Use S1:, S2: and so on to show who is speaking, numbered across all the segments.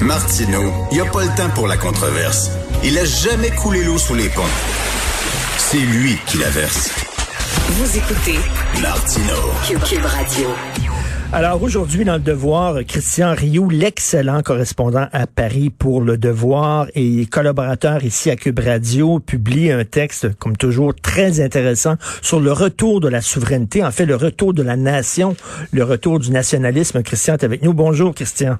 S1: Martineau, il n'y a pas le temps pour la controverse. Il a jamais coulé l'eau sous les ponts. C'est lui qui la verse.
S2: Vous écoutez
S1: Martineau.
S2: Cube Radio.
S3: Alors aujourd'hui, dans le Devoir, Christian Rioux, l'excellent correspondant à Paris pour le Devoir et collaborateur ici à Cube Radio, publie un texte, comme toujours, très intéressant sur le retour de la souveraineté, en fait le retour de la nation, le retour du nationalisme. Christian est avec nous. Bonjour Christian.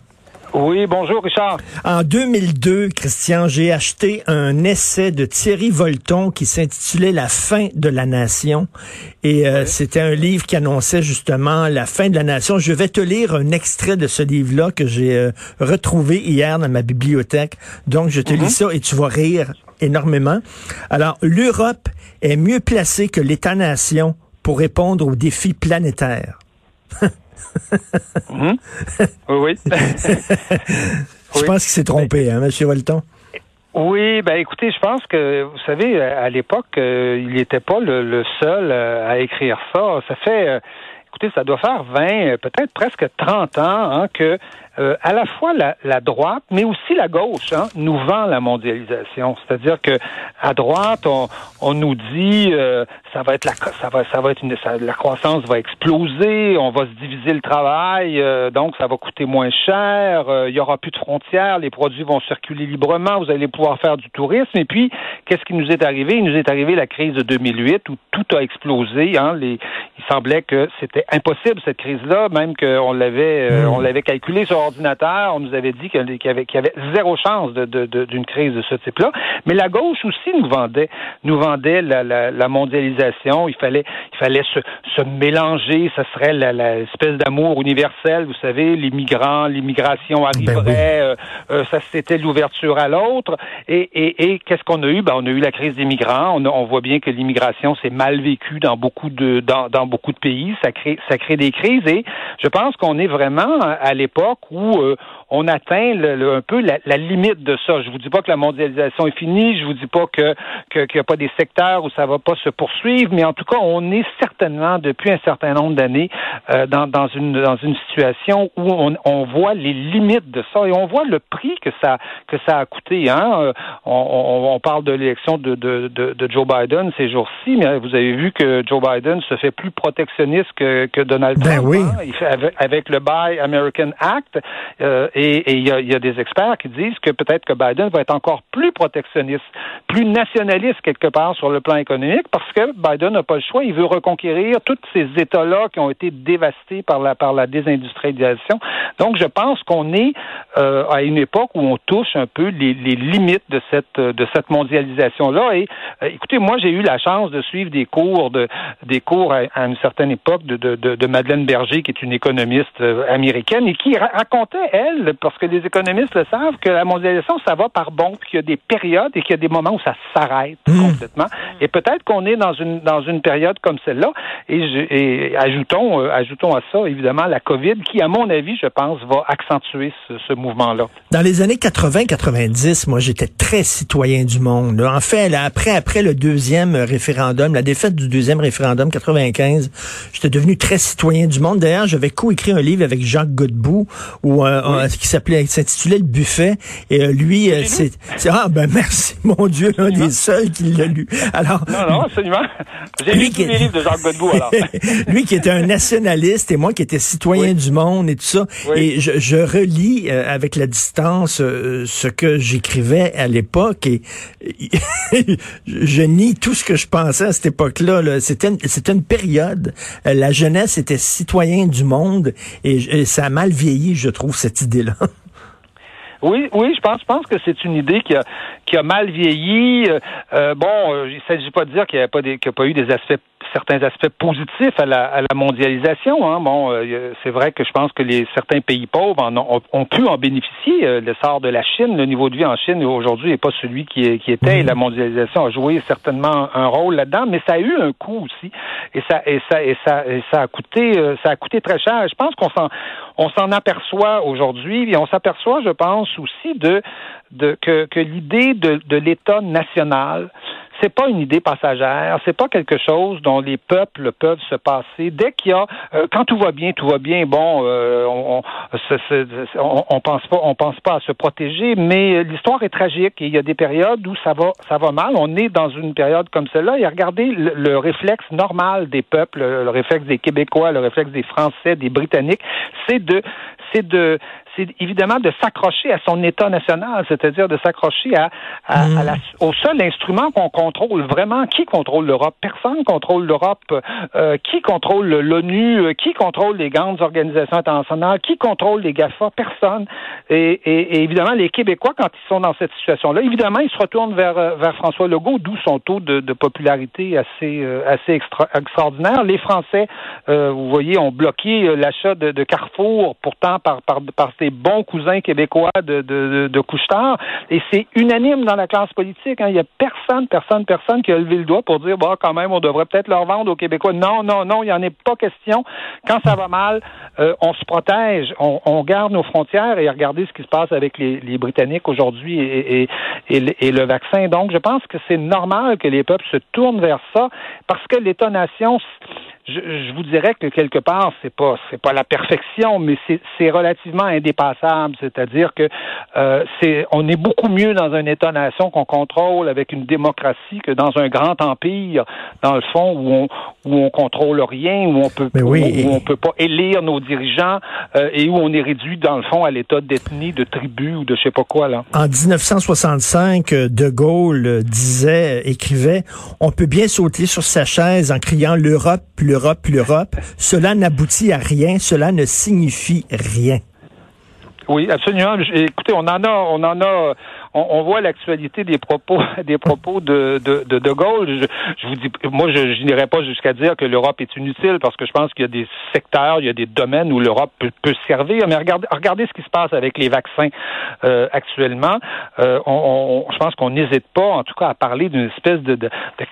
S4: Oui, bonjour Richard.
S3: En 2002, Christian, j'ai acheté un essai de Thierry Volton qui s'intitulait La fin de la nation. Et euh, c'était un livre qui annonçait justement la fin de la nation. Je vais te lire un extrait de ce livre-là que j'ai euh, retrouvé hier dans ma bibliothèque. Donc, je te lis ça et tu vas rire énormément. Alors, l'Europe est mieux placée que l'État-nation pour répondre aux défis planétaires.
S4: Mhm. Oui, oui.
S3: Je pense qu'il s'est trompé, hein, M. Volton?
S4: Oui, ben écoutez, je pense que, vous savez, à l'époque, euh, il n'était pas le, le seul euh, à écrire ça. Ça fait, euh, écoutez, ça doit faire 20, peut-être presque 30 ans hein, que euh, à la fois la, la, droite, mais aussi la gauche, hein, nous vend la mondialisation. C'est-à-dire que à droite, on, on nous dit euh, ça va être la ça va ça va être une ça, la croissance va exploser, on va se diviser le travail, euh, donc ça va coûter moins cher, euh, il y aura plus de frontières, les produits vont circuler librement, vous allez pouvoir faire du tourisme. Et puis, qu'est-ce qui nous est arrivé? Il nous est arrivé la crise de 2008 où tout a explosé. Hein, les, il semblait que c'était impossible cette crise-là, même qu'on l'avait on l'avait calculé sur ordinateur, on nous avait dit qu'il y, avait, avait zéro chance d'une de, de, crise de ce type-là. Mais la gauche aussi nous vendait, nous vendait la, la, la mondialisation. Il fallait, il fallait se, se mélanger. Ça serait l'espèce d'amour universel. Vous savez, les migrants, l'immigration arriverait. Ben oui. euh, euh, ça, c'était l'ouverture à l'autre. Et, et, et qu'est-ce qu'on a eu? Ben, on a eu la crise des migrants. On, on voit bien que l'immigration s'est mal vécue dans beaucoup de dans, dans beaucoup de pays. Ça crée, ça crée des crises. Et je pense qu'on est vraiment à l'époque où euh, on atteint le, le, un peu la, la, limite de ça. Je vous dis pas que la mondialisation est finie, je vous dis pas que qu'il n'y a pas des secteurs où ça va pas se poursuivre, mais en tout cas, on est certainement depuis un certain nombre d'années euh, dans, dans une dans une situation où on, on, voit les limites de ça et on voit le prix que ça que ça a coûté. Hein? Euh, on, on, on parle de l'élection de, de, de, de, Joe Biden ces jours-ci, mais vous avez vu que Joe Biden se fait plus protectionniste que, que Donald
S3: ben
S4: Trump.
S3: Oui.
S4: Hein? Il fait avec, avec le Buy American Act. Euh, et il y, a, des experts qui disent que peut-être que Biden va être encore plus protectionniste, plus nationaliste quelque part sur le plan économique, parce que Biden n'a pas le choix. Il veut reconquérir tous ces États-là qui ont été dévastés par la par la désindustrialisation. Donc, je pense qu'on est euh, à une époque où on touche un peu les, limites de cette de cette mondialisation-là. Et euh, écoutez, moi, j'ai eu la chance de suivre des cours de des cours à, une certaine époque de, de, de, de, Madeleine Berger, qui est une économiste américaine, et qui ra racontait elle, parce que les économistes le savent, que la mondialisation, ça va par bon, qu'il y a des périodes et qu'il y a des moments où ça s'arrête mmh. complètement. Et peut-être qu'on est dans une dans une période comme celle-là. Et, et, ajoutons euh, ajoutons à ça évidemment la COVID, qui, à mon avis, je pense, va accentuer ce, ce mouvement-là.
S3: Dans les années 80-90, moi, j'étais très citoyen du monde. En fait, là, après après le deuxième référendum, la défaite du deuxième référendum 95, j'étais devenu très citoyen du monde. D'ailleurs, j'avais co-écrit un livre avec Jacques Godbout où euh, oui. qui s'appelait s'intitulait Le Buffet. Et euh, lui, euh, c'est ah ben merci mon Dieu, un des seuls qui l'a lu. Alors
S4: non non absolument. J'ai lu tous les livres de Jacques Godbout alors.
S3: lui qui était un nationaliste et moi qui étais citoyen oui. du monde et tout ça. Oui. Et je, je relis euh, avec la distance euh, ce que j'écrivais à l'époque et je nie tout ce que je pensais à cette époque-là. -là, c'était une, c'était une période. la jeunesse était citoyen du monde et, et ça a mal vieilli, je trouve, cette idée-là?
S4: Oui, oui, je pense, je pense que c'est une idée qui a, mal vieilli. Euh, bon, euh, il ne s'agit pas de dire qu'il n'y a, a pas eu des aspects certains aspects positifs à la, à la mondialisation. Hein. Bon, euh, c'est vrai que je pense que les certains pays pauvres en ont, ont, pu en bénéficier. Euh, L'essor de la Chine, le niveau de vie en Chine aujourd'hui n'est pas celui qui, qui était. Et la mondialisation a joué certainement un rôle là-dedans, mais ça a eu un coût aussi, et ça et ça et ça et ça a coûté euh, ça a coûté très cher. Je pense qu'on s'en on s'en aperçoit aujourd'hui, et on s'aperçoit, je pense aussi de, de que, que l'idée de, de l'État national c'est pas une idée passagère, c'est pas quelque chose dont les peuples peuvent se passer. Dès qu'il y a, euh, quand tout va bien, tout va bien. Bon, euh, on, on, on, pense pas, on pense pas à se protéger, mais l'histoire est tragique et il y a des périodes où ça va, ça va mal. On est dans une période comme celle-là et regardez le, le réflexe normal des peuples, le réflexe des Québécois, le réflexe des Français, des Britanniques, c'est de, c'est de, c'est évidemment de s'accrocher à son État national, c'est-à-dire de s'accrocher à, à, mm. au seul instrument qu'on contrôle vraiment. Qui contrôle l'Europe? Personne contrôle l'Europe. Euh, qui contrôle l'ONU? Euh, qui contrôle les grandes organisations internationales? Qui contrôle les GAFA? Personne. Et, et, évidemment, les Québécois, quand ils sont dans cette situation-là, évidemment, ils se retournent vers, euh, vers François Legault, d'où son taux de, de popularité assez, assez extra, extraordinaire. Les Français, euh, vous voyez, ont bloqué l'achat de, de Carrefour, pourtant par, par, par bons cousins québécois de, de, de, Et c'est unanime dans la classe politique. Hein. Il n'y a personne, personne, personne qui a levé le doigt pour dire, bah, quand même, on devrait peut-être leur vendre aux Québécois. Non, non, non, il n'y en est pas question. Quand ça va mal, euh, on se protège, on, garde nos frontières et regardez ce qui se passe avec les, Britanniques aujourd'hui et, le vaccin. Donc, je pense que c'est normal que les peuples se tournent vers ça parce que l'État-nation je, vous dirais que quelque part, c'est pas c'est pas la perfection, mais c'est relativement indépassable. C'est-à-dire que euh, c'est on est beaucoup mieux dans un État-nation qu'on contrôle avec une démocratie que dans un grand empire, dans le fond où on où on contrôle rien, où on peut où, on peut pas élire nos dirigeants euh, et où on est réduit dans le fond à l'état d'ethnie, de tribu ou de je sais pas quoi là.
S3: En 1965, De Gaulle disait, écrivait, on peut bien sauter sur sa chaise en criant l'Europe l'Europe, l'Europe. Cela n'aboutit à rien, cela ne signifie rien.
S4: Oui, absolument. Écoutez, on en a, on en a on, voit l'actualité des propos des propos de de, de, Gaulle. Je, vous dis, moi, je, n'irai pas jusqu'à dire que l'Europe est inutile parce que je pense qu'il y a des secteurs, il y a des domaines où l'Europe peut, peut, servir. Mais regardez, regardez ce qui se passe avec les vaccins euh, actuellement. Euh, je pense qu'on n'hésite pas, en tout cas, à parler d'une espèce de,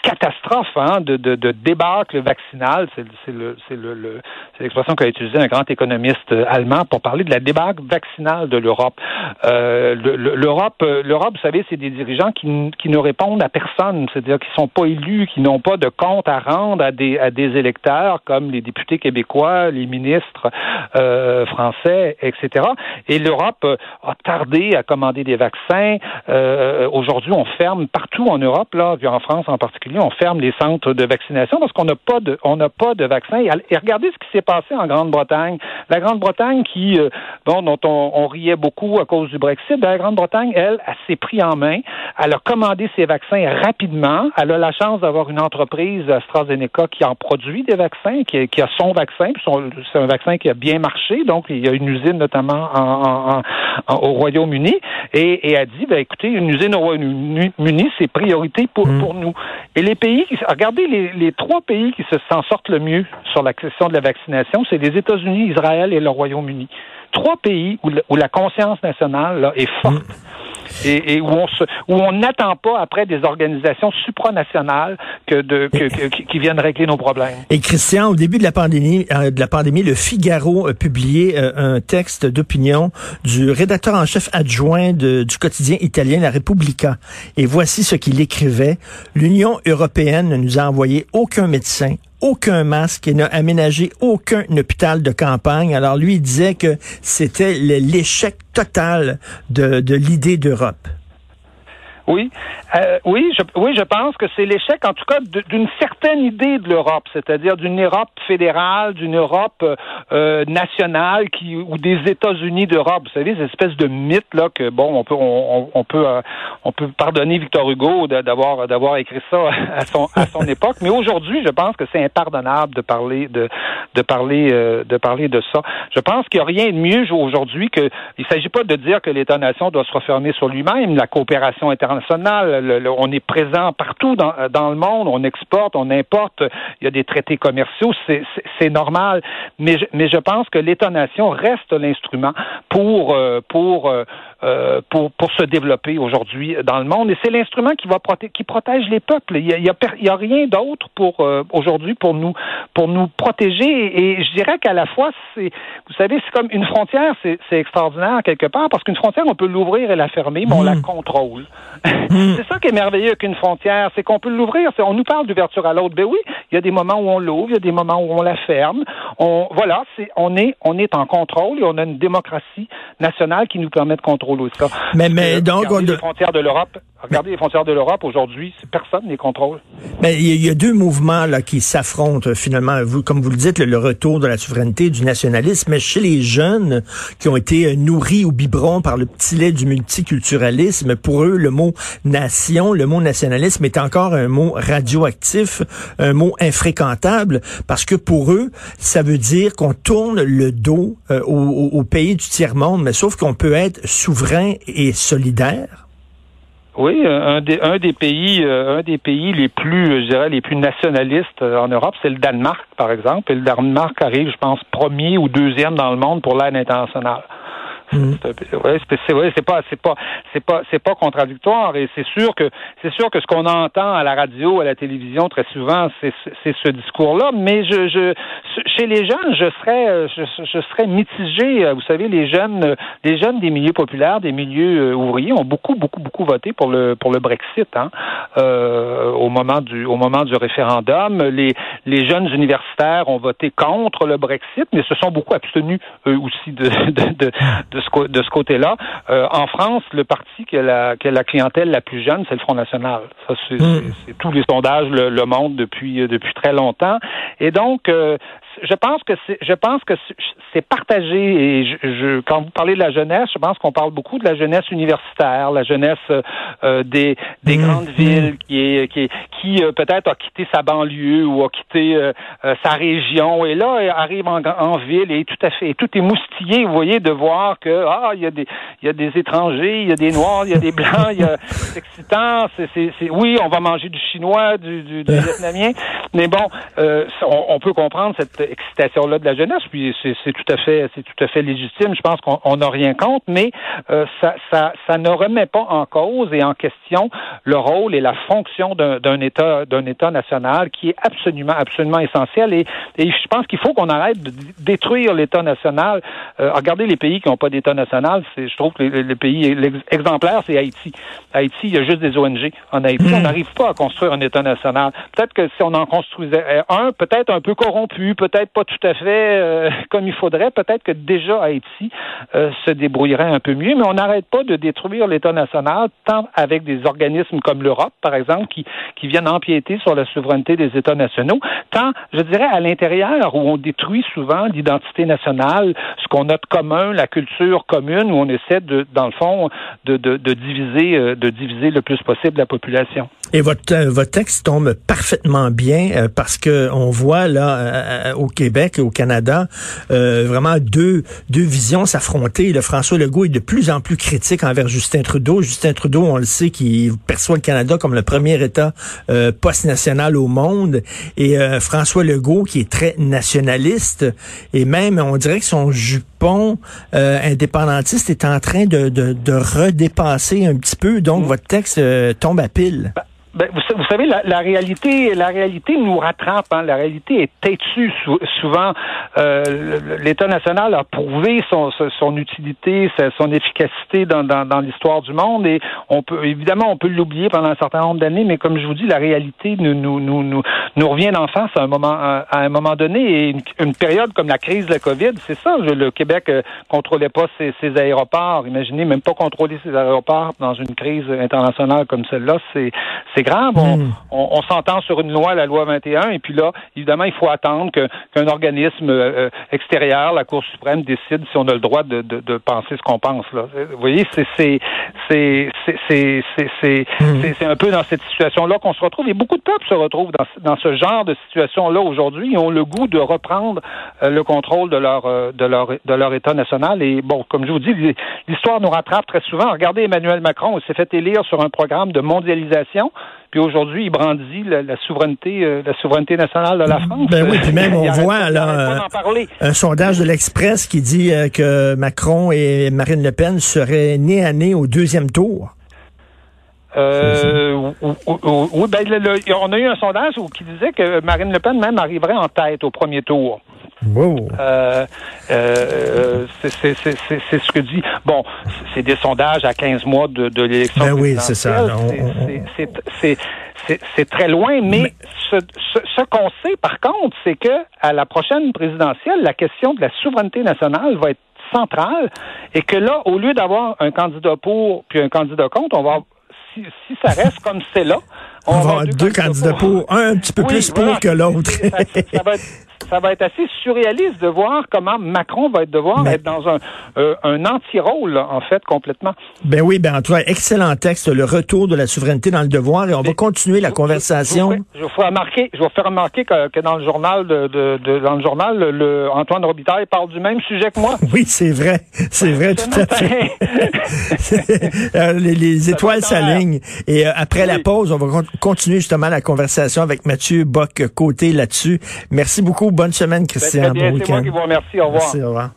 S4: catastrophe, hein, de, de, de débâcle vaccinal. C'est le, c'est le, le c'est l'expression qu'a utilisé un grand économiste allemand pour parler de la débâcle vaccinale de l'Europe. Euh, L'Europe l'Europe, vous savez, c'est des dirigeants qui, qui ne répondent à personne, c'est-à-dire qui sont pas élus, qui n'ont pas de compte à rendre à des, à des électeurs comme les députés québécois, les ministres euh, français, etc. Et l'Europe euh, a tardé à commander des vaccins. Euh, aujourd'hui, on ferme partout en Europe, là, en France en particulier, on ferme les centres de vaccination parce qu'on n'a pas de, on n'a pas de vaccin. Et, regardez ce qui s'est passé en Grande-Bretagne. La Grande-Bretagne qui, bon, dont on, riait beaucoup à cause du Brexit, ben, la Grande-Bretagne, elle, s'est pris en main. Elle a commandé ses vaccins rapidement. Elle a la chance d'avoir une entreprise, AstraZeneca, qui en produit des vaccins, qui, a son vaccin. C'est un vaccin qui a bien marché. Donc, il y a une usine notamment au Royaume-Uni. Et, et, a dit, ben, écoutez, une usine au Royaume-Uni, c'est priorité pour, mm. pour nous. Et les pays, regardez les, les trois pays qui s'en sortent le mieux sur la question de la vaccination, c'est les États-Unis, Israël et le Royaume-Uni trois pays où, la conscience nationale là, est forte. Mm et, où on où on n'attend pas après des organisations supranationales que de qui viennent régler nos problèmes.
S3: Et Christian, au début de la pandémie, euh, de la pandémie, le Figaro a publié euh, un texte d'opinion du rédacteur en chef adjoint du quotidien italien La Repubblica. Et voici ce qu'il écrivait L'Union européenne ne nous a envoyé aucun médecin, aucun masque et n'a aménagé aucun hôpital de campagne. Alors lui, il disait que c'était l'échec total de, de l'idée d'Europe.
S4: Oui, euh, oui, je, oui, je pense que c'est l'échec, en tout cas, d'une certaine idée de l'Europe, c'est-à-dire d'une Europe fédérale, d'une Europe euh, nationale, qui ou des États-Unis d'Europe. Vous savez, cette espèce de mythe là que bon, on peut, on, on peut, euh, on peut pardonner Victor Hugo d'avoir d'avoir écrit ça à son à son époque, mais aujourd'hui, je pense que c'est impardonnable de parler de de parler euh, de parler de ça. Je pense qu'il n'y a rien de mieux aujourd'hui que il s'agit pas de dire que l'État-nation doit se refermer sur lui-même. La coopération internationale on est présent partout dans, le monde. On exporte, on importe. Il y a des traités commerciaux. C'est normal. Mais je, pense que l'État-nation reste l'instrument pour, euh, pour euh, pour, pour se développer aujourd'hui dans le monde. Et c'est l'instrument qui va qui protège les peuples. Il y a, il y a, rien d'autre pour euh, aujourd'hui pour nous pour nous protéger. Et, je dirais qu'à la fois, c'est vous savez, c'est comme une frontière, c'est extraordinaire quelque part parce qu'une frontière, on peut l'ouvrir et la fermer, mais on la hmm. contrôle. Hmm. c'est ça qui est merveilleux qu'une frontière, c'est qu'on peut l'ouvrir. On nous parle d'ouverture à l'autre. Ben oui, il y a des moments où on l'ouvre, il y a des moments où on la ferme. On voilà, c'est on est on est en contrôle et on a une démocratie nationale qui nous permet de contrôler
S3: mais, mais donc,
S4: les frontières de l'Europe, regardez les frontières de l'Europe aujourd'hui, personne les contrôle.
S3: Mais il y, a deux mouvements là qui s'affrontent euh, finalement. Vous, comme vous le dites, le, retour de la souveraineté, du nationalisme. Mais chez les jeunes qui ont été euh, nourris au biberon par le petit lait du multiculturalisme, pour eux, le mot nation, le mot nationalisme est encore un mot radioactif, un mot infréquentable, parce que pour eux, ça veut dire qu'on tourne le dos euh, au, au pays du tiers monde. Mais sauf qu'on peut être souverain et solidaire?
S4: Oui, un des, un des pays, euh, pays les plus, je dirais, les plus nationalistes euh, en Europe, c'est le Danemark, par exemple. Et le Danemark arrive, je pense, premier ou deuxième dans le monde pour l'aide internationale. Mm. c'est pas c'est pas c'est pas c'est pas contradictoire et c'est sûr que c'est sûr que ce qu'on entend à la radio, à la télévision très souvent, c'est ce discours-là. Mais je, je chez les jeunes, je serais je, je serais mitigé. Vous savez, les jeunes les jeunes des milieux populaires, des milieux euh, ouvriers ont beaucoup beaucoup beaucoup voté pour le pour le Brexit hein, euh, au moment du au moment du référendum. Les les jeunes universitaires ont voté contre le Brexit, mais se sont beaucoup abstenus eux aussi de de, de, de de ce côté-là. Euh, en France, le parti qui a, la, qui a la clientèle la plus jeune, c'est le Front National. Ça, c'est, hmm. tous les sondages le, le montrent depuis euh, depuis très longtemps. Et donc, euh, je pense que c'est, je pense que c'est partagé. Et je, quand vous parlez de la jeunesse, je pense qu'on parle beaucoup de la jeunesse universitaire, la jeunesse euh, des, des mmh, grandes villes qui est qui, qui euh, peut-être a quitté sa banlieue ou a quitté euh, sa région et là arrive en, en, ville et tout à fait tout est moustillé. Vous voyez de voir que ah il y a des il y a des étrangers, il y a des noirs, il y a des blancs, il y a c'est excitant. C'est, c'est, oui, on va manger du chinois, du, du, du vietnamien, mais bon, on, on peut comprendre cette excitation-là de la jeunesse, puis c'est tout à fait, c'est tout à fait légitime. Je pense qu'on n'a rien contre, mais euh, ça, ça, ça ne remet pas en cause et en question le rôle et la fonction d'un État, d'un État national qui est absolument, absolument essentiel. Et je pense qu'il faut qu'on arrête de détruire l'État national. Euh, regardez les pays qui n'ont pas d'État national. Je trouve que les, pays exemplaires, c'est Haïti. Haïti, il y a juste des ONG en Haïti. On hmm. n'arrive pas à construire un État national. Peut-être que si on en construisait un, peut-être un peu corrompu, peut-être peut-être pas tout à fait euh, comme il faudrait. Peut-être que déjà Haïti euh, se débrouillerait un peu mieux, mais on n'arrête pas de détruire l'État national, tant avec des organismes comme l'Europe, par exemple, qui, qui viennent empiéter sur la souveraineté des États nationaux, tant, je dirais, à l'intérieur, où on détruit souvent l'identité nationale, ce qu'on a de commun, la culture commune, où on essaie, de, dans le fond, de, de, diviser, euh, de diviser le plus possible la population.
S3: Et votre, votre texte tombe parfaitement bien parce que on voit là au Québec et au Canada, euh, vraiment deux, deux visions s'affronter. Le François Legault est de plus en plus critique envers Justin Trudeau. Justin Trudeau, on le sait, qui perçoit le Canada comme le premier État euh, post-national au monde. Et euh, François Legault, qui est très nationaliste. Et même, on dirait que son jupon euh, indépendantiste est en train de, de, de redépasser un petit peu. Donc, mmh. votre texte tombe à pile.
S4: Bah, ben, vous, savez, la, la, réalité, la réalité nous rattrape. Hein. La réalité est têtue. souvent, euh, l'État national a prouvé son, son utilité, son efficacité dans, dans, dans l'histoire du monde, et on peut évidemment on peut l'oublier pendant un certain nombre d'années, mais comme je vous dis, la réalité nous nous nous nous, revient en face à un moment à, un moment donné. Et une, période comme la crise de la COVID, c'est ça. le Québec euh, contrôlait pas ses, ses aéroports. Imaginez même pas contrôler ses aéroports dans une crise internationale comme celle-là, c'est c'est grave. Hmm. On, on, s'entend sur une loi, la loi 21, et puis là, évidemment, il faut attendre qu'un organisme euh, extérieur, la Cour suprême, décide si on a le droit de, de, de penser ce qu'on pense. Là. Vous voyez, c'est c'est un peu dans cette situation-là qu'on se retrouve. Et beaucoup de peuples se retrouvent dans, dans ce genre de situation-là aujourd'hui. Ils ont le goût de reprendre le contrôle de leur de leur de leur État national. Et bon, comme je vous dis, l'histoire nous rattrape très souvent. Regardez Emmanuel Macron, il s'est fait élire sur un programme de mondialisation. Puis aujourd'hui, il brandit la, souveraineté, euh, la souveraineté nationale de la mm. France.
S3: Ben oui, puis même on voit là, un, sondage de l'Express qui dit euh, que Macron et Marine Le Pen seraient nés à nez au deuxième tour.
S4: Euh, oui, ben, on a eu un sondage qui disait que Marine Le Pen même arriverait en tête au premier tour.
S3: Wow.
S4: Euh, euh, c'est ce que dit. Bon, c'est des sondages à 15 mois de, de l'élection.
S3: Ben oui, c'est ça.
S4: C'est très loin, mais, ce, ce, qu'on sait, par contre, c'est que à la prochaine présidentielle, la question de la souveraineté nationale va être centrale et que là, au lieu d'avoir un candidat pour puis un candidat contre, on va si, si ça reste comme c'est là,
S3: on, va avoir deux, candidats pour, un un petit peu plus pour que l'autre.
S4: ça, va être, ça va être assez surréaliste de voir comment Macron va devoir être dans un, euh, un anti-rôle, en fait, complètement.
S3: Ben oui, ben en tout cas, excellent texte, le retour de la souveraineté dans le devoir, et on va continuer la conversation.
S4: Je, vous ferai remarquer, je vous faire remarquer que, que, dans le journal, de, de, dans le journal, le, Antoine Robitaille parle du même sujet que moi.
S3: Oui, c'est vrai, c'est vrai, tout à fait. Euh, les, étoiles s'alignent. Et euh, après la pause, on va continuer justement la conversation avec Mathieu Bock-Côté là-dessus. Merci beaucoup. Bonne semaine, Christian.
S4: Ben, très bien, c'est moi qui vous remercie. Au revoir.
S3: Merci, au revoir.